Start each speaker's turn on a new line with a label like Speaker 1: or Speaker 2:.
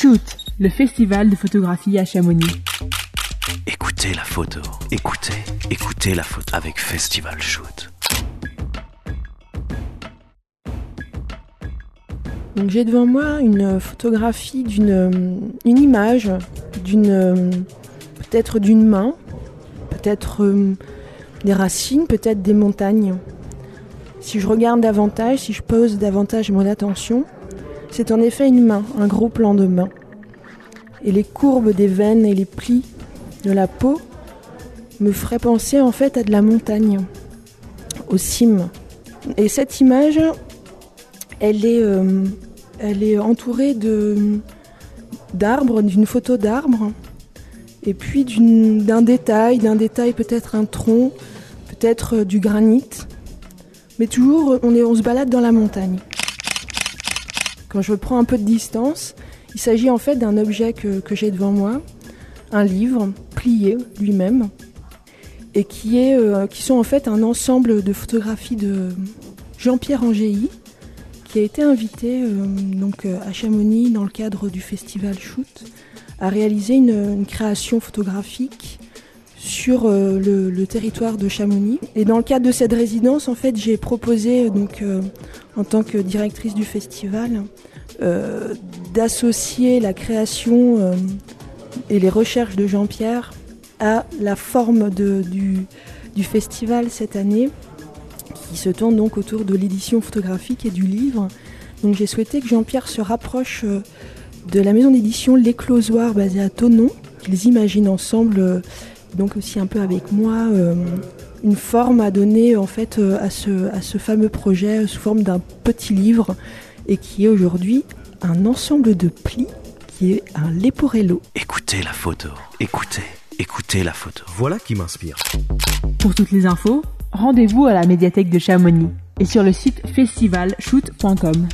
Speaker 1: Shoot, le festival de photographie à Chamonix.
Speaker 2: Écoutez la photo. Écoutez, écoutez la photo avec Festival Shoot.
Speaker 3: Donc j'ai devant moi une photographie d'une une image d'une peut-être d'une main, peut-être euh, des racines, peut-être des montagnes. Si je regarde davantage, si je pose davantage mon attention, c'est en effet une main, un gros plan de main. Et les courbes des veines et les plis de la peau me feraient penser en fait à de la montagne, aux cimes. Et cette image, elle est, euh, elle est entourée d'arbres, d'une photo d'arbres, et puis d'un détail, d'un détail peut-être un tronc, peut-être euh, du granit, mais toujours on, est, on se balade dans la montagne. Quand je prends un peu de distance, il s'agit en fait d'un objet que, j'ai devant moi, un livre plié lui-même, et qui, est, euh, qui sont en fait un ensemble de photographies de Jean-Pierre Angéi, qui a été invité euh, donc, euh, à Chamonix dans le cadre du festival Shoot à réaliser une, création photographique sur le, territoire de Chamonix. Et dans le cadre de cette résidence, en fait, j'ai proposé, donc, en tant que directrice du festival, d'associer la création et les recherches de Jean-Pierre à la forme du, festival cette année qui se tourne donc autour de l'édition photographique et du livre. Donc j'ai souhaité que Jean-Pierre se rapproche euh, de la maison d'édition L'Éclosoir basée à Tonon, qu'ils imaginent ensemble, euh, donc aussi un peu avec moi, euh, une forme à donner en fait à ce, à ce fameux projet sous forme d'un petit livre et qui est aujourd'hui un ensemble de plis qui est un Leporello.
Speaker 2: Écoutez la photo, écoutez, écoutez la photo.
Speaker 4: Voilà qui m'inspire.
Speaker 1: Pour toutes les infos, rendez-vous à la médiathèque de Chamonix et sur le site festivalshoot.com.